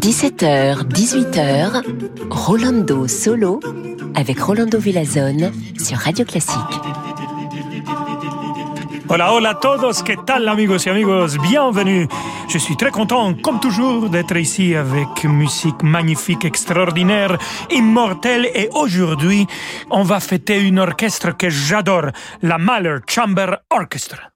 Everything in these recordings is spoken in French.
17h, 18h, Rolando Solo avec Rolando Villazone sur Radio Classique. Hola, hola a todos, ¿qué tal amigos y amigos? Bienvenue. Je suis très content, comme toujours, d'être ici avec musique magnifique, extraordinaire, immortelle. Et aujourd'hui, on va fêter une orchestre que j'adore, la Mahler Chamber Orchestra.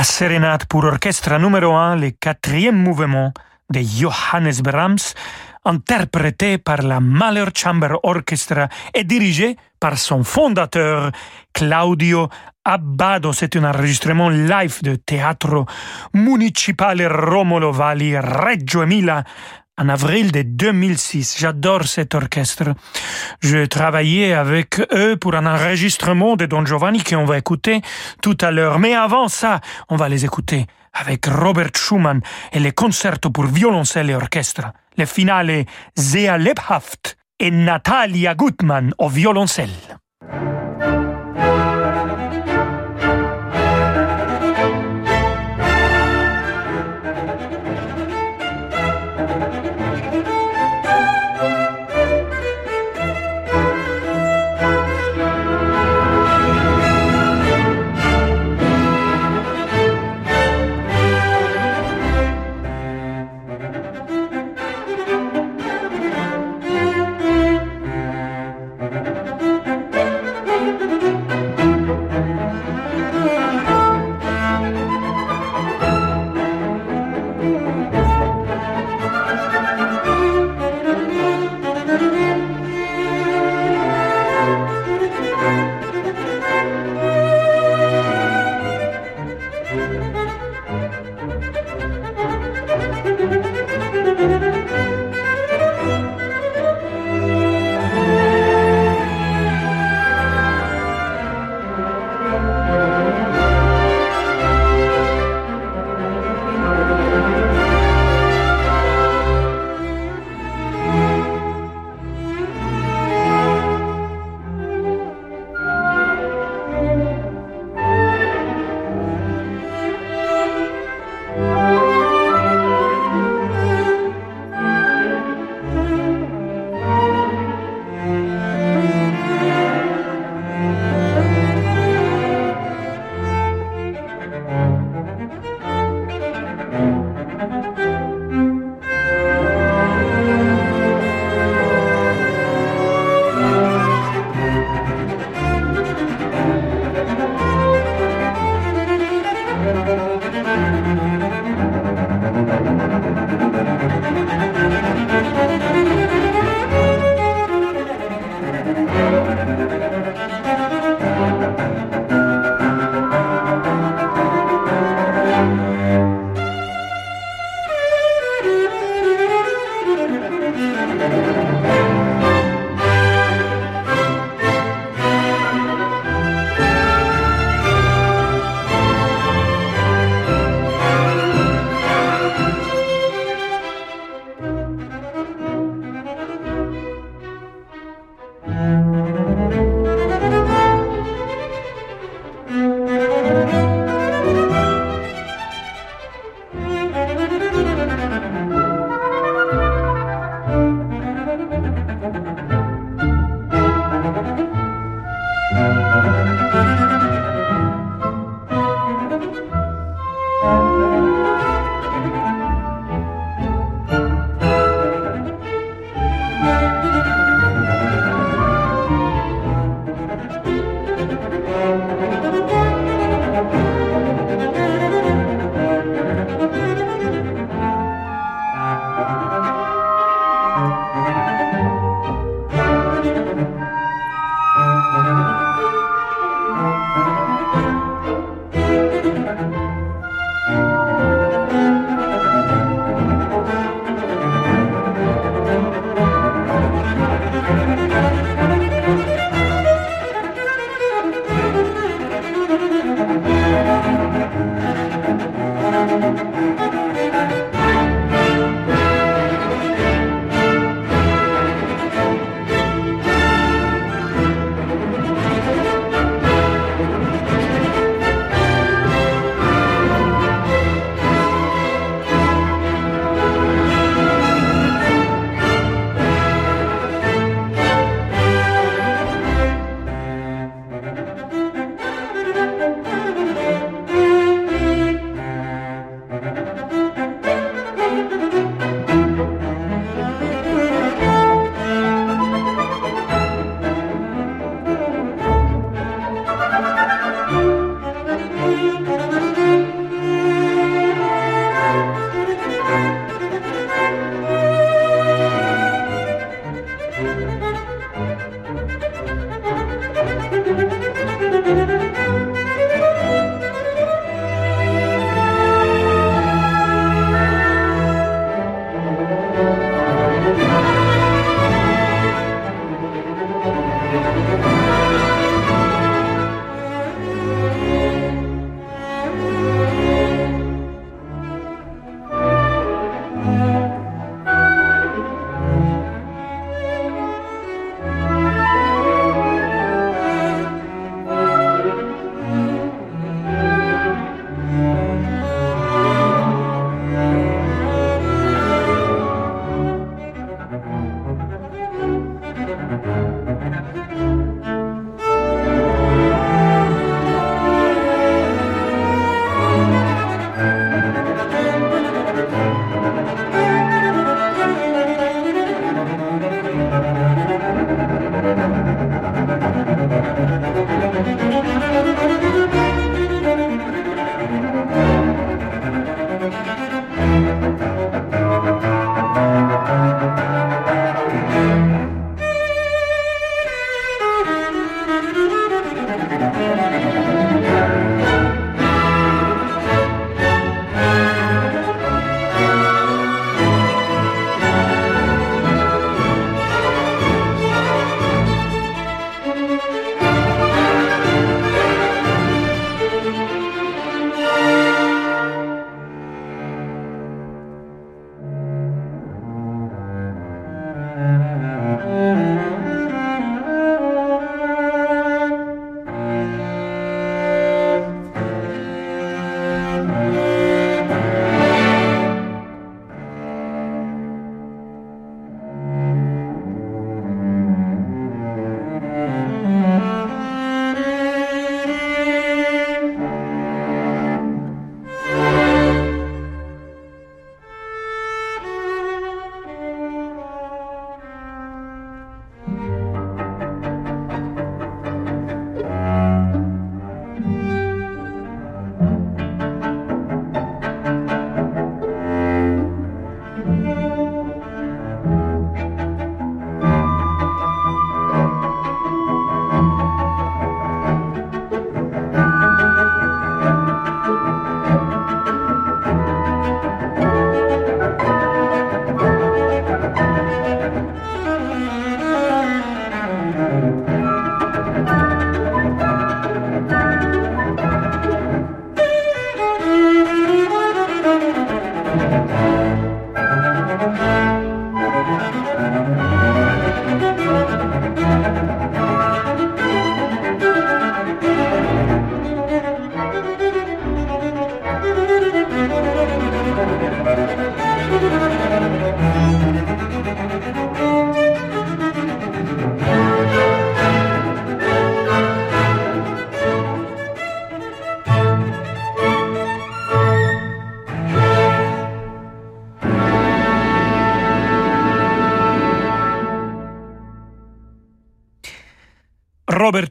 La sérénade pour orchestre numéro 1, le quatrième mouvement de Johannes Brahms, interprété par la Mahler Chamber Orchestra et dirigé par son fondateur Claudio Abbado. C'est un enregistrement live de Teatro Municipale Romolo Valli Reggio Emilia en avril de 2006. J'adore cet orchestre. Je travaillais avec eux pour un enregistrement de Don Giovanni qu'on va écouter tout à l'heure. Mais avant ça, on va les écouter avec Robert Schumann et les concertos pour violoncelle et orchestre. Le finale Zea Lebhaft et Natalia Gutmann au violoncelle.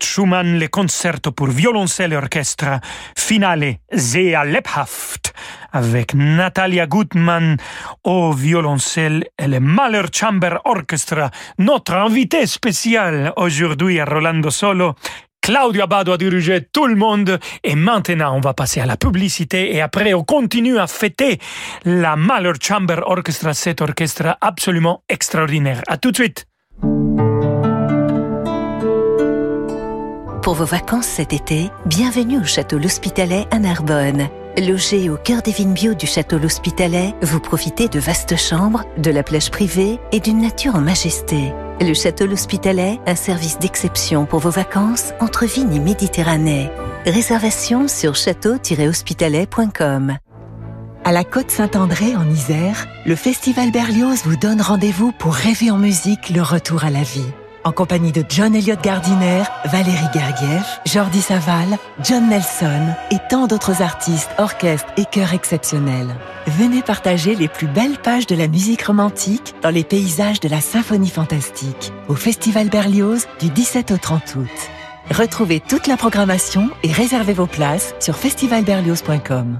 Schumann le concerto pour violoncelle et orchestre finale Sehr lebhaft avec Natalia Gutmann au violoncelle et le Mahler Chamber Orchestra, notre invité spécial aujourd'hui à Rolando Solo. Claudio Abado a dirigé tout le monde et maintenant on va passer à la publicité et après on continue à fêter la Mahler Chamber Orchestra, cet orchestre absolument extraordinaire. À tout de suite. Pour vos vacances cet été, bienvenue au Château L'Hospitalet à Narbonne. Logé au cœur des vignes bio du Château L'Hospitalet, vous profitez de vastes chambres, de la plage privée et d'une nature en majesté. Le Château L'Hospitalet, un service d'exception pour vos vacances entre vignes et Méditerranée. Réservation sur château-hospitalet.com. À la Côte Saint-André en Isère, le Festival Berlioz vous donne rendez-vous pour rêver en musique le retour à la vie en compagnie de John Elliott Gardiner, Valérie Gergiev, Jordi Saval, John Nelson et tant d'autres artistes, orchestres et chœurs exceptionnels. Venez partager les plus belles pages de la musique romantique dans les paysages de la symphonie fantastique au Festival Berlioz du 17 au 30 août. Retrouvez toute la programmation et réservez vos places sur festivalberlioz.com.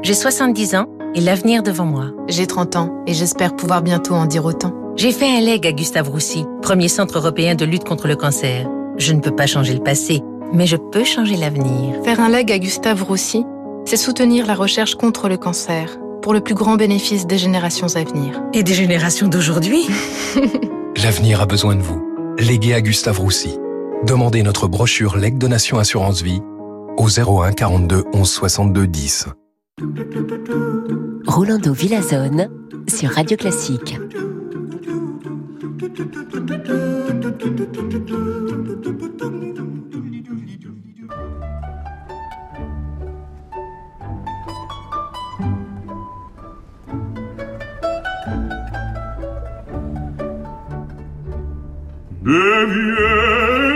J'ai 70 ans et l'avenir devant moi. J'ai 30 ans et j'espère pouvoir bientôt en dire autant. J'ai fait un leg à Gustave Roussy, premier centre européen de lutte contre le cancer. Je ne peux pas changer le passé, mais je peux changer l'avenir. Faire un leg à Gustave Roussy, c'est soutenir la recherche contre le cancer, pour le plus grand bénéfice des générations à venir. Et des générations d'aujourd'hui? L'avenir a besoin de vous. Léguez à Gustave Roussy. Demandez notre brochure Leg Donation Assurance Vie au 01 42 11 62 10. Rolando Villazone sur Radio Classique. Devier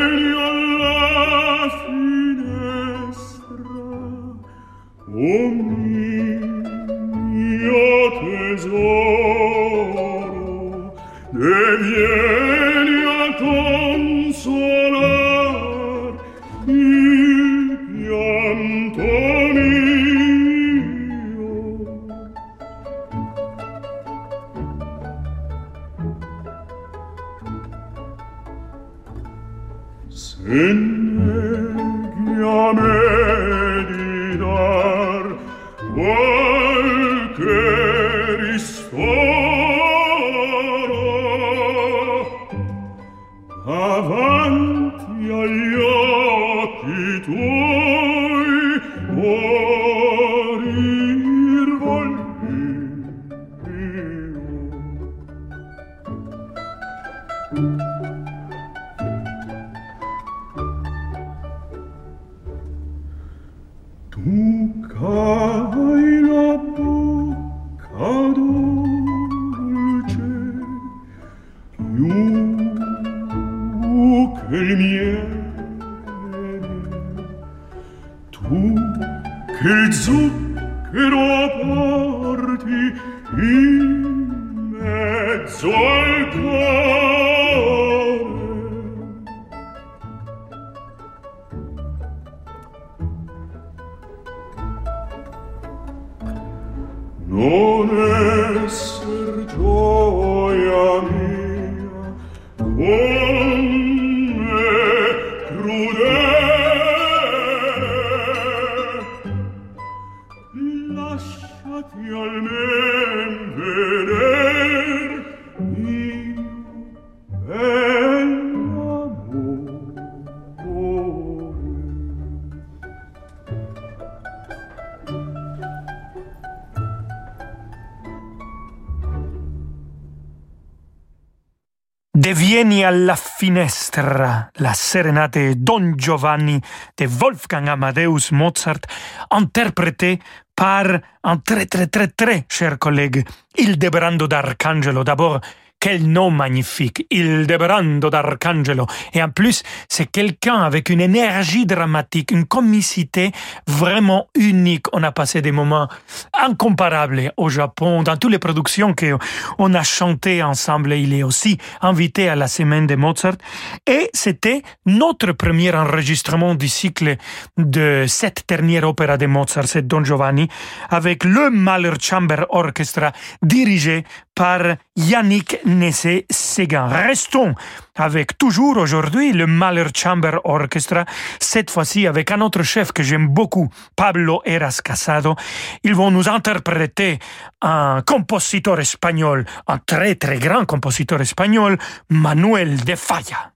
la serenate Don Giovanni de Wolfgang Amadeus Mozart, interprétée par un très très très très cher collègue, Hildebrando d'Arcangelo. D'abord, quel nom magnifique, Ildebrando d'Arcangelo. Et en plus, c'est quelqu'un avec une énergie dramatique, une comicité vraiment unique. On a passé des moments incomparables au Japon, dans toutes les productions qu'on a chantées ensemble. Il est aussi invité à la semaine de Mozart. Et c'était notre premier enregistrement du cycle de cette dernière opéra de Mozart, c'est Don Giovanni, avec le Mahler Chamber Orchestra dirigé par Yannick Nessé-Séguin. Restons avec toujours aujourd'hui le Mahler Chamber Orchestra, cette fois-ci avec un autre chef que j'aime beaucoup, Pablo Eras Casado. Ils vont nous interpréter un compositeur espagnol, un très très grand compositeur espagnol, Manuel de Falla.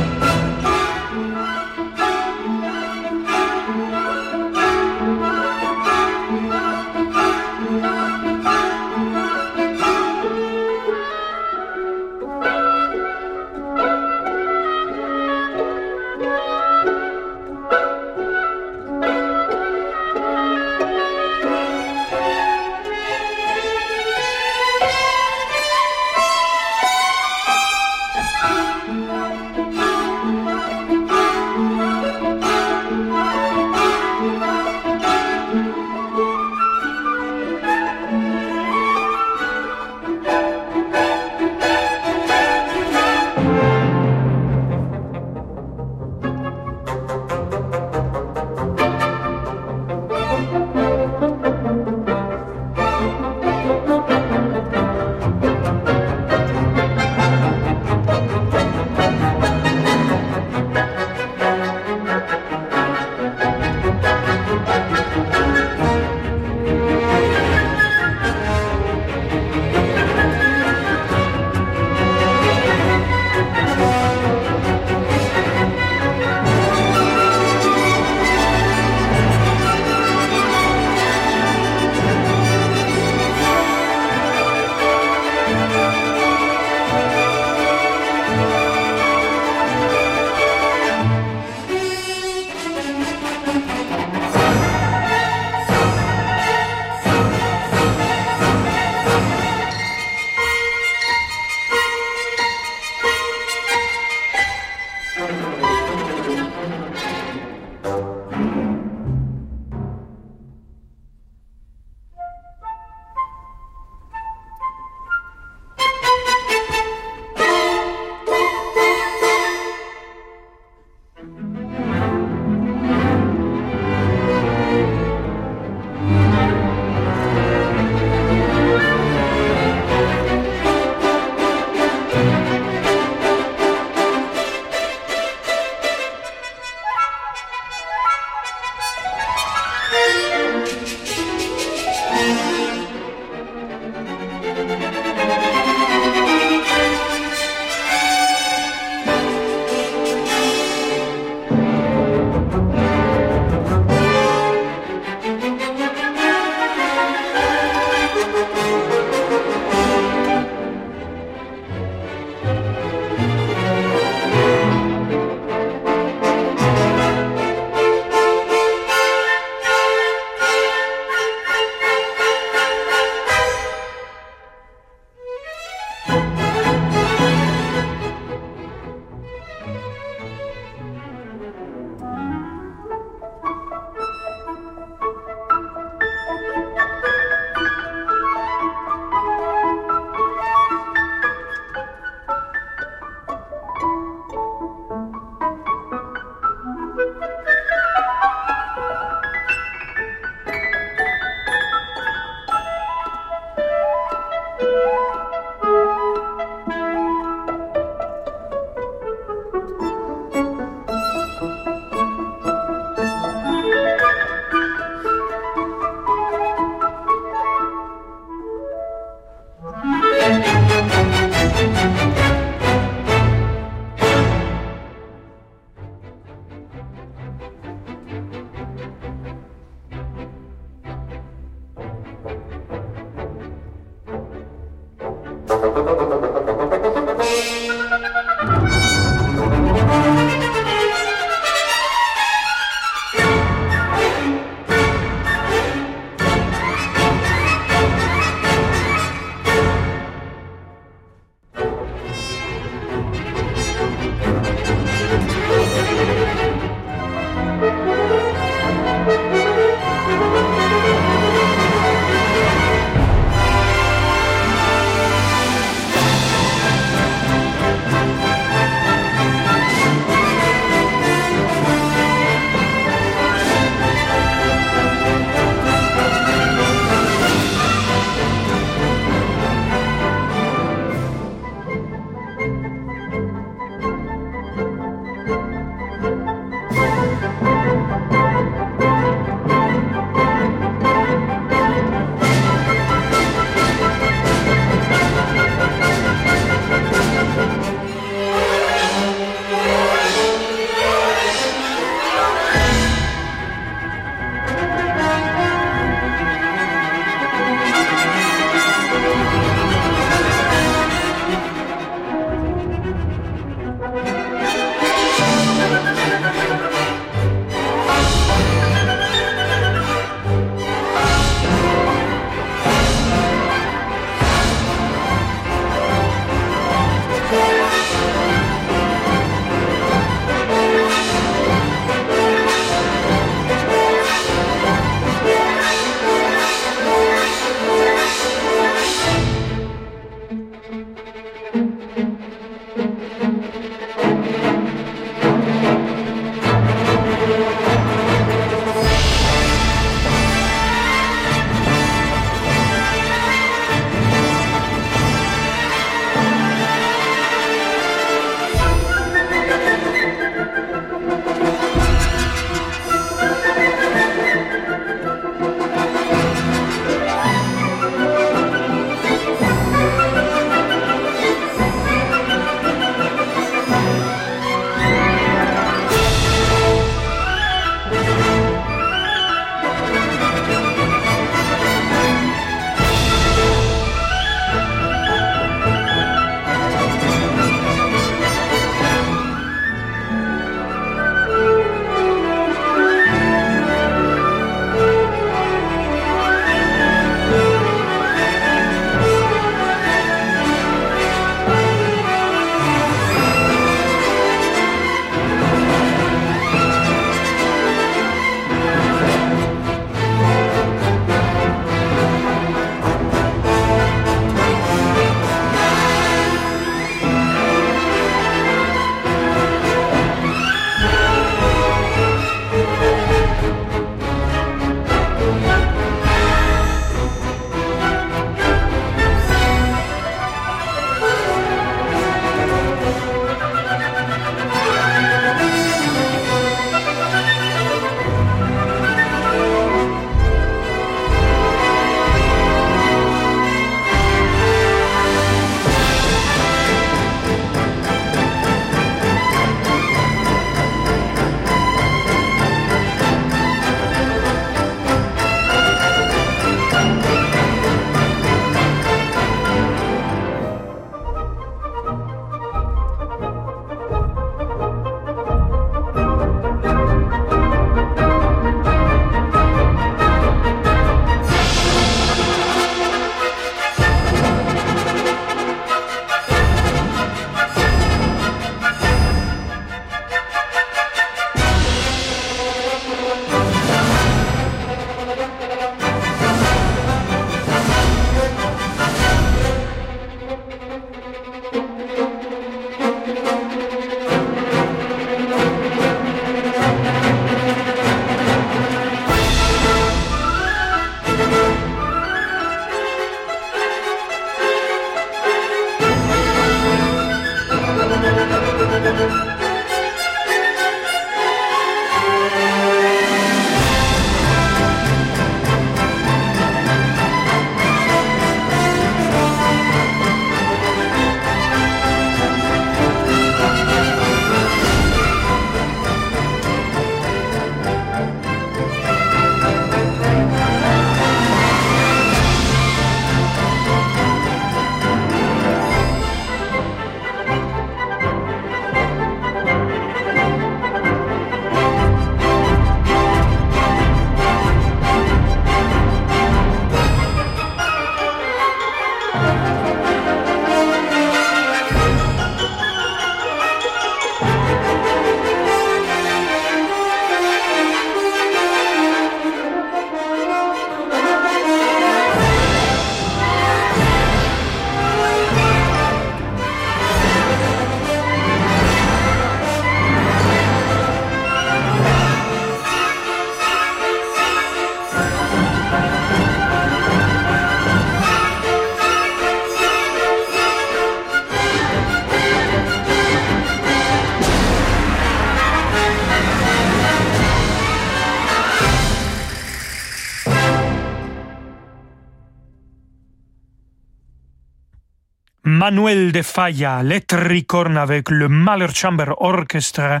Manuel de Falla, les tricornes avec le Mahler Chamber Orchestra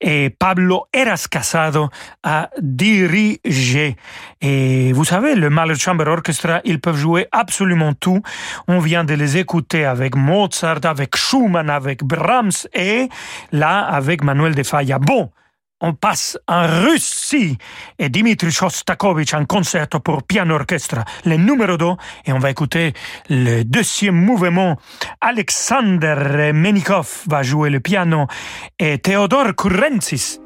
et Pablo Eras Casado a dirigé. Et vous savez, le Mahler Chamber Orchestra, ils peuvent jouer absolument tout. On vient de les écouter avec Mozart, avec Schumann, avec Brahms et là avec Manuel de Falla. Bon, on passe en Russie. Et Dimitri Shostakovich en concerto pour piano orchestre, le numéro 2, et on va écouter le deuxième mouvement. Alexander Menikov va jouer le piano. Et Theodore Kurentsis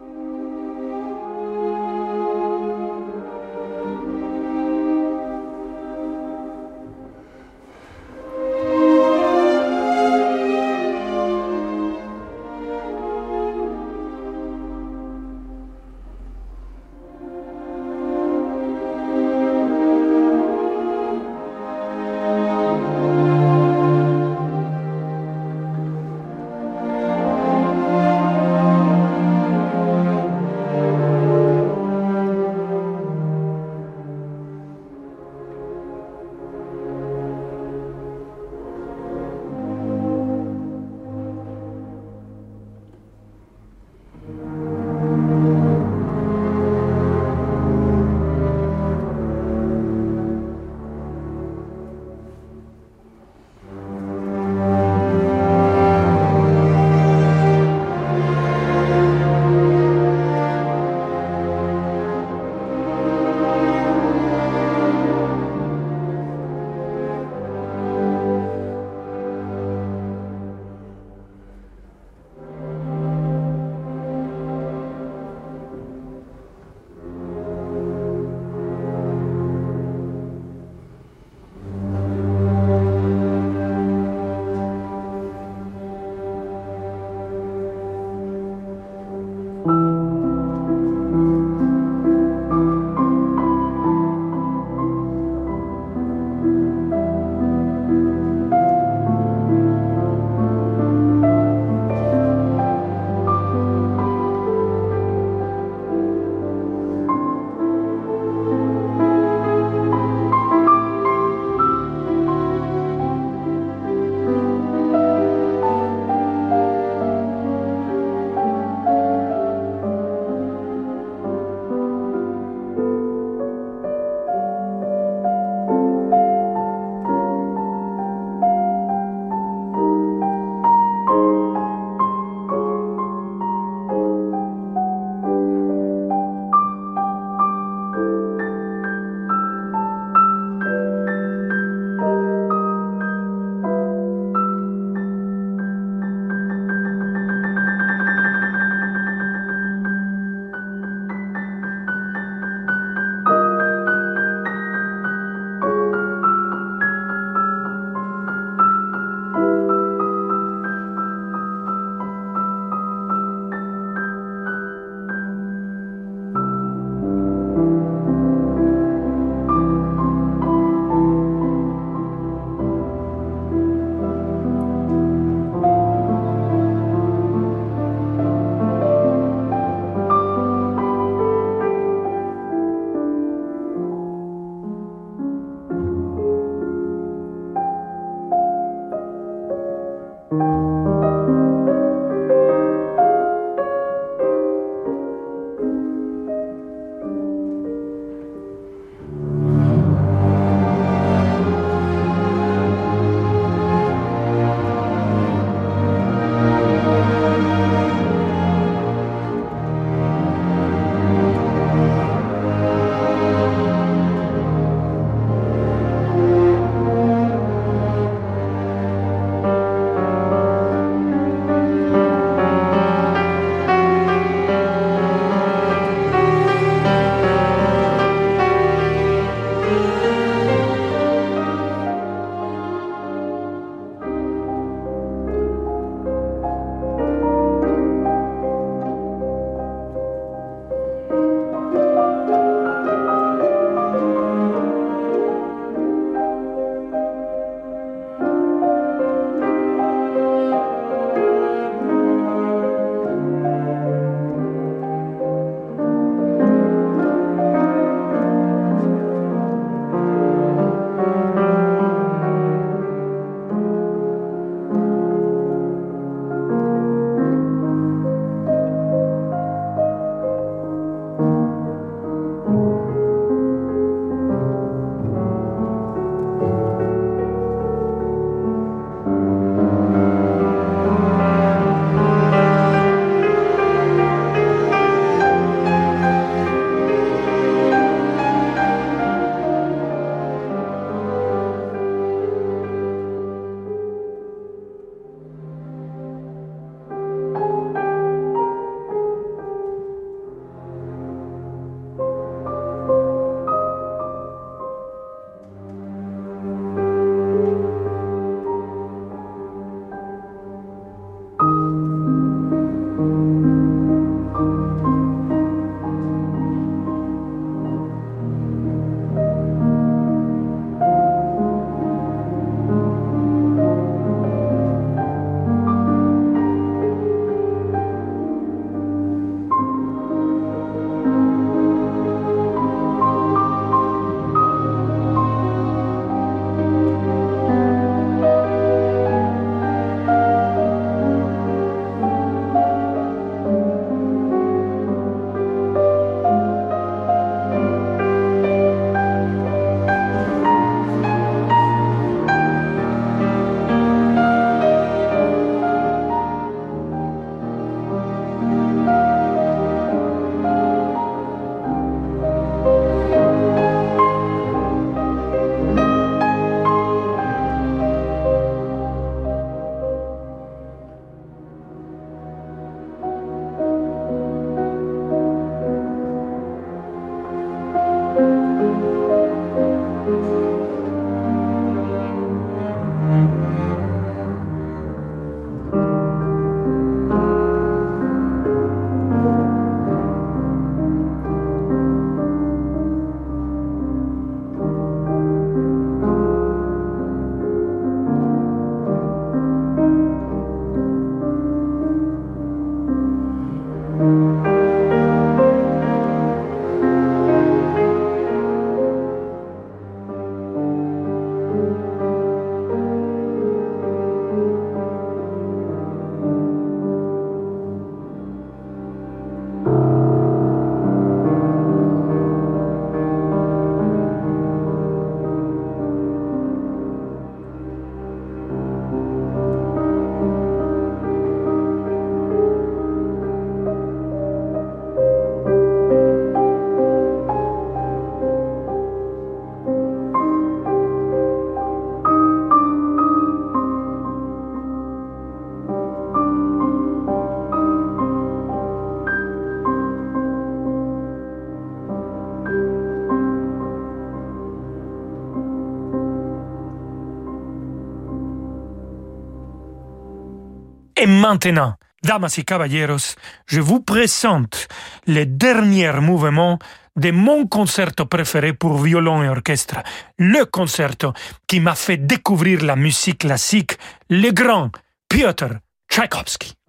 maintenant, damas y caballeros, je vous présente les derniers mouvements de mon concerto préféré pour violon et orchestre, le concerto qui m'a fait découvrir la musique classique, le grand Piotr Tchaïkovski.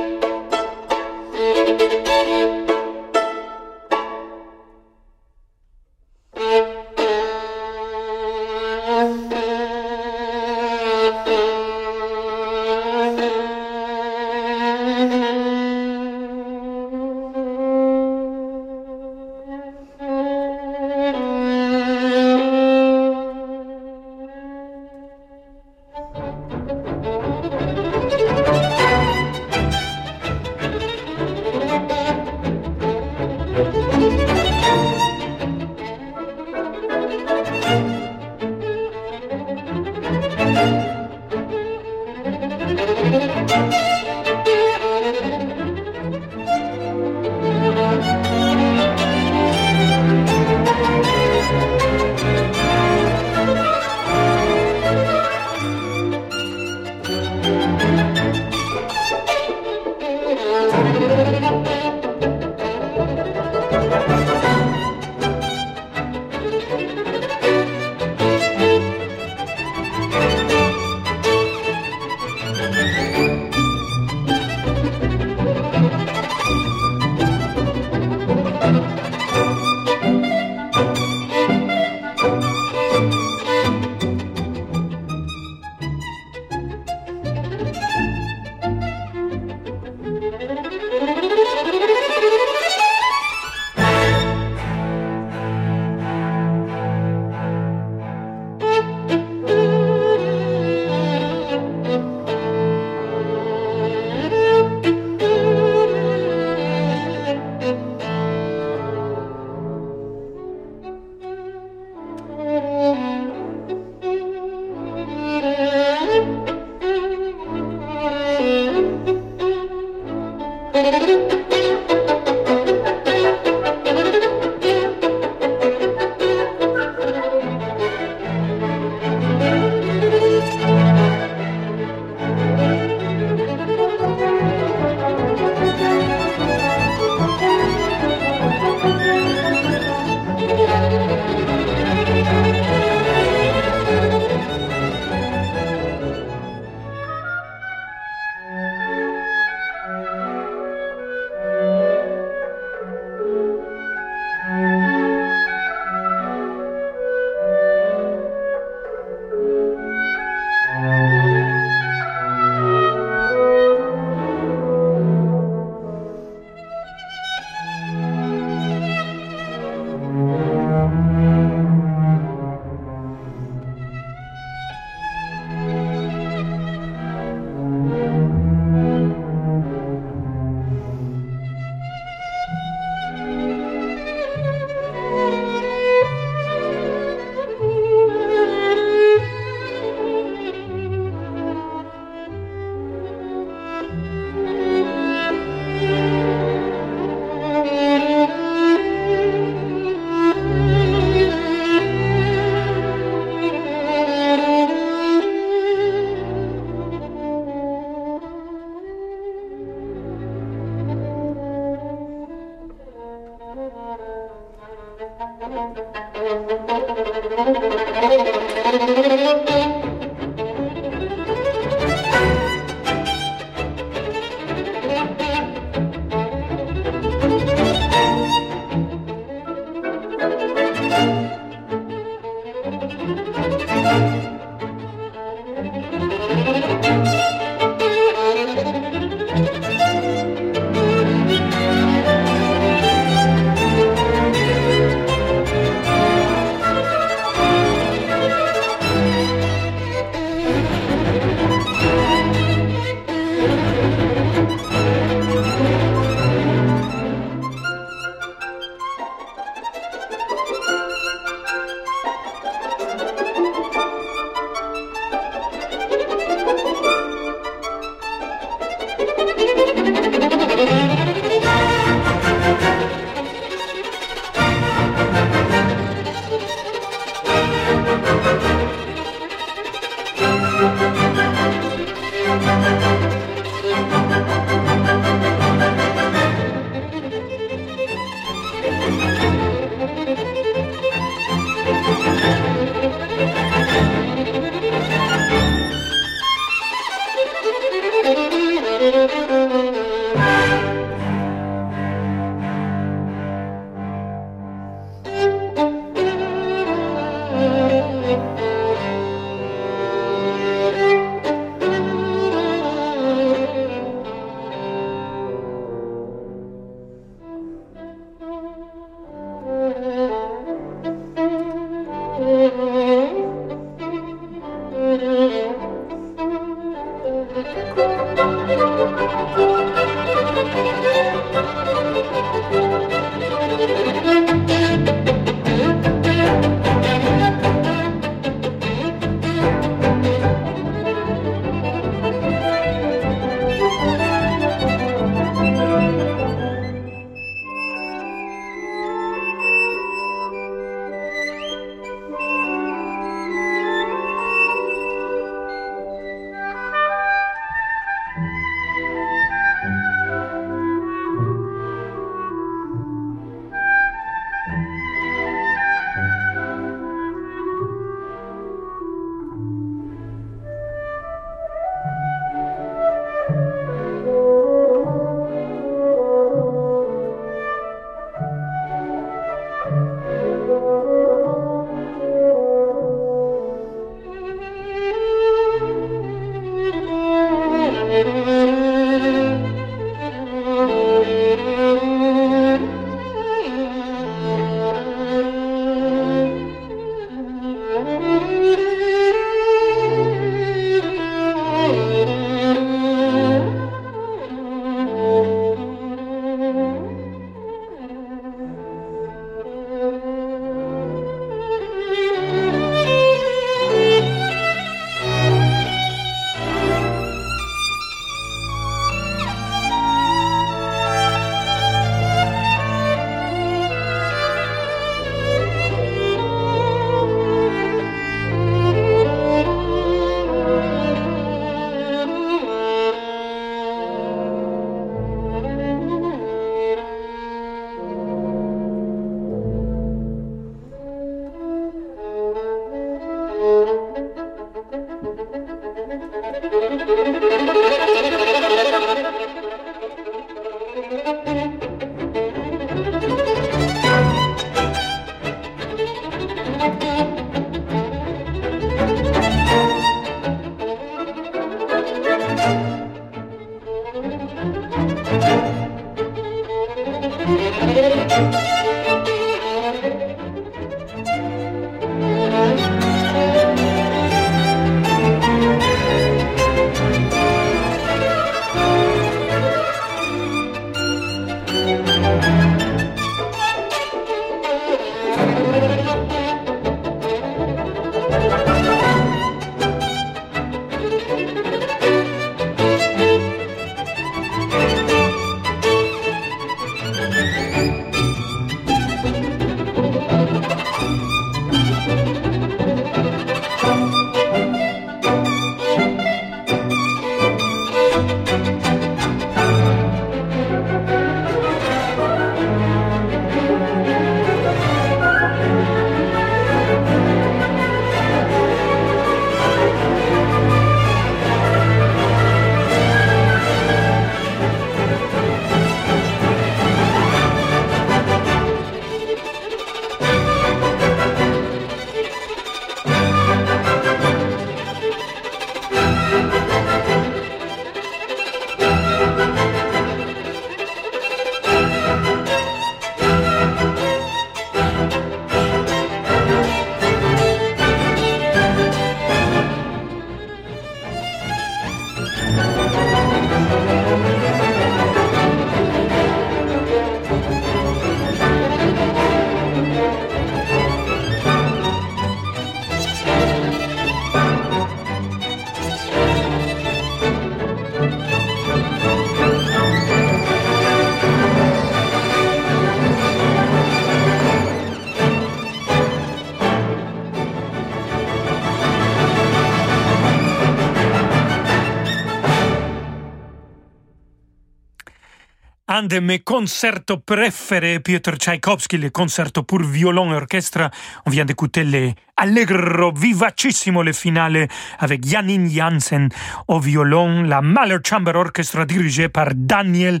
Un de mes concertos préférés, Piotr Tchaïkovski, le concerto pour violon et orchestre. On vient d'écouter les Allegro Vivacissimo, le finale avec Janine Janssen au violon, la Mahler Chamber Orchestra dirigée par Daniel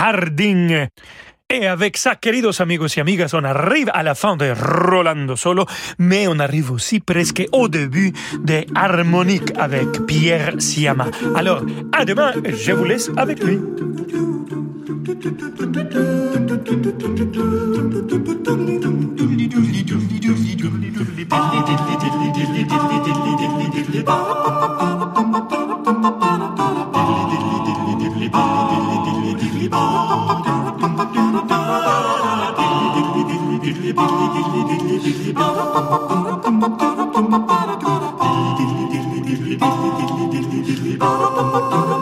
Harding. Et avec ça, queridos amigos y amigas, on arrive à la fin de Rolando Solo, mais on arrive aussi presque au début de Harmonique avec Pierre Siama. Alors, à demain, je vous laisse avec lui. Oh,